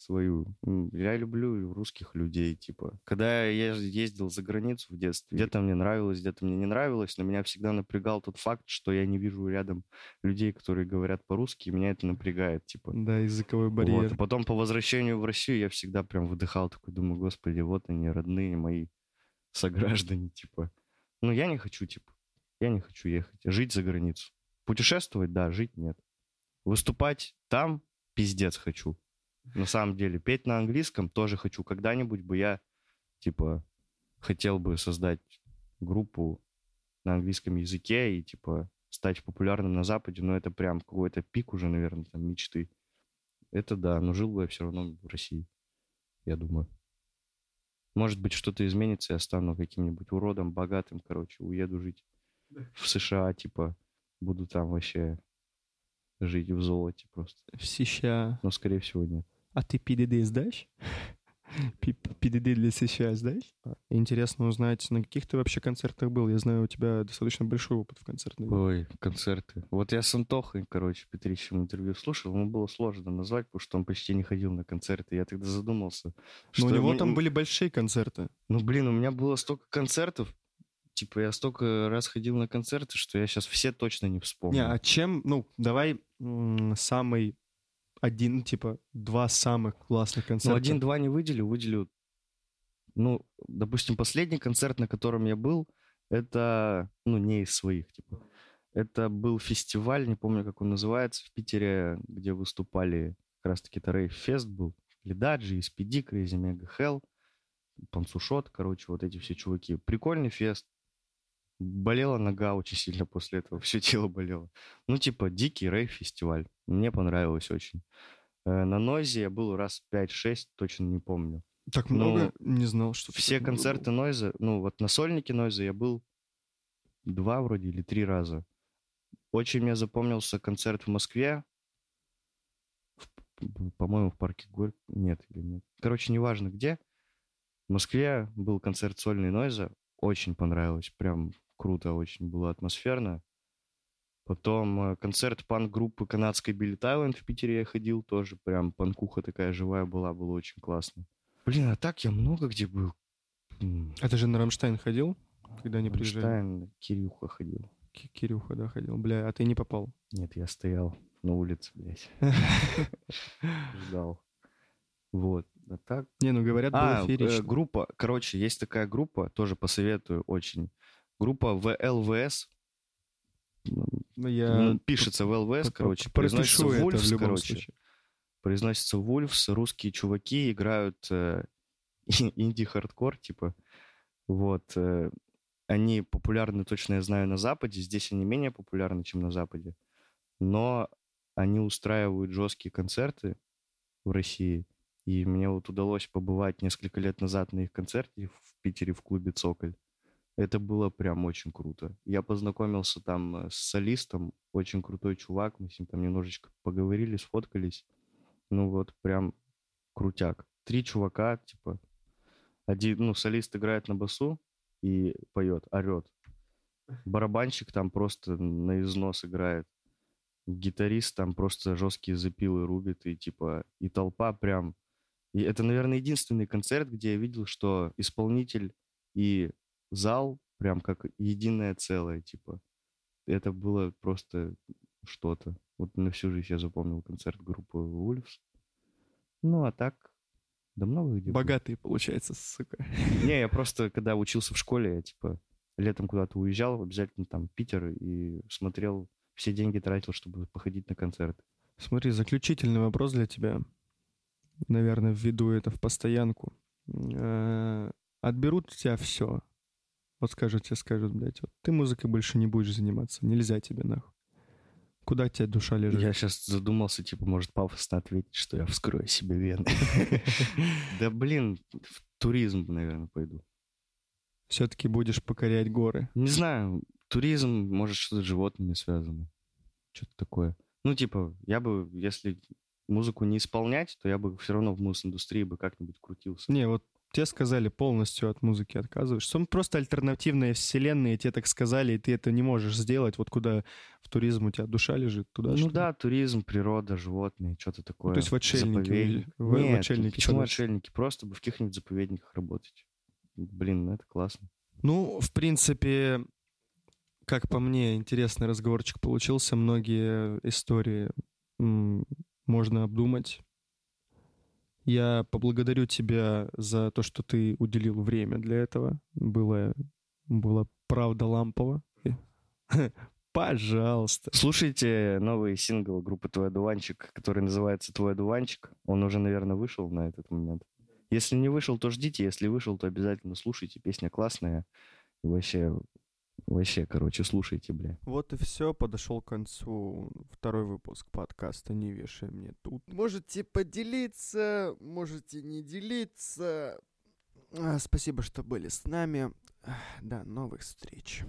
[SPEAKER 3] свою. Я люблю русских людей, типа. Когда я ездил за границу в детстве, где-то мне нравилось, где-то мне не нравилось, но меня всегда напрягал тот факт, что я не вижу рядом людей, которые говорят по-русски, и меня это напрягает, типа.
[SPEAKER 2] Да, языковой
[SPEAKER 3] Вот.
[SPEAKER 2] барьер.
[SPEAKER 3] А потом по возвращению в Россию я всегда прям выдыхал, такой думаю, господи, вот они, родные мои сограждане, типа. Ну, я не хочу, типа, я не хочу ехать, жить за границу. Путешествовать, да, жить нет. Выступать там, пиздец хочу. На самом деле, петь на английском тоже хочу. Когда-нибудь бы я, типа, хотел бы создать группу на английском языке и, типа, стать популярным на Западе, но это прям какой-то пик уже, наверное, там, мечты. Это да, но жил бы я все равно в России, я думаю. Может быть, что-то изменится, я стану каким-нибудь уродом, богатым, короче, уеду жить в США, типа, буду там вообще жить в золоте просто.
[SPEAKER 2] В США.
[SPEAKER 3] Но, скорее всего, нет.
[SPEAKER 2] А ты ПДД сдашь? ПДД для США сдашь? Интересно узнать, на каких ты вообще концертах был. Я знаю, у тебя достаточно большой опыт в концертной.
[SPEAKER 3] Ой, концерты. Вот я с Антохой, короче, Петрищем интервью слушал, ему было сложно назвать, потому что он почти не ходил на концерты. Я тогда задумался.
[SPEAKER 2] Но у него там были большие концерты.
[SPEAKER 3] Ну, блин, у меня было столько концертов, типа, я столько раз ходил на концерты, что я сейчас все точно не вспомню.
[SPEAKER 2] Не, а чем, ну, давай самый один, типа, два самых классных
[SPEAKER 3] Ну,
[SPEAKER 2] концерта.
[SPEAKER 3] один-два не выделю, выделю... Ну, допустим, последний концерт, на котором я был, это, ну, не из своих, типа. Это был фестиваль, не помню, как он называется, в Питере, где выступали как раз-таки это Рейв Фест был. Лидаджи, SPD, Crazy Mega Hell, Панцушот, короче, вот эти все чуваки. Прикольный фест. Болела нога очень сильно после этого, все тело болело. Ну, типа, дикий рейв-фестиваль. Мне понравилось очень. Э, На Нойзе я был раз 5-6, точно не помню.
[SPEAKER 2] Так много? не знал, что...
[SPEAKER 3] Все концерты Нойза, ну вот на сольнике Нойза я был два вроде или три раза. Очень мне запомнился концерт в Москве. По-моему, в парке Горь... Нет, или нет. Короче, неважно где. В Москве был концерт сольный Нойза. Очень понравилось. Прям круто очень было атмосферно. Потом э, концерт панк-группы канадской Billy Talent в Питере я ходил тоже. Прям панкуха такая живая была, было очень классно. Блин, а так я много где был.
[SPEAKER 2] А ты же на Рамштайн ходил, когда они приезжали?
[SPEAKER 3] Рамштайн, Кирюха ходил.
[SPEAKER 2] Ки- Кирюха, да, ходил. Бля, а ты не попал.
[SPEAKER 3] Нет, я стоял на улице, блядь. Ждал. Вот. А так...
[SPEAKER 2] Не, ну говорят,
[SPEAKER 3] А,
[SPEAKER 2] было
[SPEAKER 3] э,
[SPEAKER 2] феерично.
[SPEAKER 3] группа, короче, есть такая группа, тоже посоветую очень. Группа WLVS.
[SPEAKER 2] Ну, Я
[SPEAKER 3] пишется WLVS,
[SPEAKER 2] п-
[SPEAKER 3] короче, произносится
[SPEAKER 2] это в
[SPEAKER 3] Wolves,
[SPEAKER 2] любом
[SPEAKER 3] короче.
[SPEAKER 2] случае.
[SPEAKER 3] Произносится Wolves, русские чуваки играют э, инди-хардкор, типа. Вот. э, они популярны, точно я знаю, на Западе. Здесь они менее популярны, чем на Западе. Но они устраивают жесткие концерты в России. И мне вот удалось побывать несколько лет назад на их концерте в Питере в клубе «Цоколь». Это было прям очень круто. Я познакомился там э, с солистом, очень крутой чувак, мы с ним там немножечко поговорили, сфоткались. Ну вот прям крутяк. Три чувака, типа, один, ну, солист играет на басу и поет, орет. Барабанщик там просто на износ играет. Гитарист там просто жесткие запилы рубит, и типа, и толпа прям... И это, наверное, единственный концерт, где я видел, что исполнитель и зал прям как единое целое, типа. Это было просто что-то. Вот на всю жизнь я запомнил концерт группы Wolves. Ну, а так, да много где. был.
[SPEAKER 2] Богатый, получается, сука.
[SPEAKER 3] Не, я просто, когда учился в школе, я, типа, летом куда-то уезжал, обязательно там Питер и смотрел, все деньги тратил, чтобы походить на концерт.
[SPEAKER 2] Смотри, заключительный вопрос для тебя. Наверное, введу это в постоянку. Э, Отберут у тебя все. Вот скажут тебе, скажут, блядь, вот ты музыкой больше не будешь заниматься. Нельзя тебе, нахуй. Куда тебя душа лежит?
[SPEAKER 3] Я сейчас задумался, типа, может, пафосно ответить, что я вскрою себе вены. Да, блин, в туризм, наверное, пойду.
[SPEAKER 2] Все-таки будешь покорять горы.
[SPEAKER 3] Не знаю, туризм, может, что-то с животными связано. Что-то такое. Ну, типа, я бы, если музыку не исполнять, то я бы все равно в муз-индустрии бы как-нибудь крутился.
[SPEAKER 2] Не, вот тебе сказали полностью от музыки отказываешься. Ну, Просто альтернативная вселенная, тебе так сказали, и ты это не можешь сделать. Вот куда в туризм у тебя душа лежит, туда
[SPEAKER 3] Ну
[SPEAKER 2] что
[SPEAKER 3] да, туризм, природа, животные, что-то такое.
[SPEAKER 2] Ну, то есть в уйди- в- в
[SPEAKER 3] Нет,
[SPEAKER 2] отшельники
[SPEAKER 3] почему
[SPEAKER 2] податься.
[SPEAKER 3] отшельники? Просто бы в каких-нибудь заповедниках работать. Блин, ну это классно.
[SPEAKER 2] Ну, в принципе, как по мне, интересный разговорчик получился. Многие истории можно обдумать. Я поблагодарю тебя за то, что ты уделил время для этого. Было, было правда лампово. Пожалуйста.
[SPEAKER 3] Слушайте новый сингл группы «Твой одуванчик», который называется «Твой одуванчик». Он уже, наверное, вышел на этот момент. Если не вышел, то ждите. Если вышел, то обязательно слушайте. Песня классная. И вообще, вообще, короче, слушайте, бля.
[SPEAKER 2] Вот и все, подошел к концу второй выпуск подкаста «Не вешай мне тут».
[SPEAKER 4] Можете поделиться, можете не делиться. А, Спасибо, что были с нами. До новых встреч.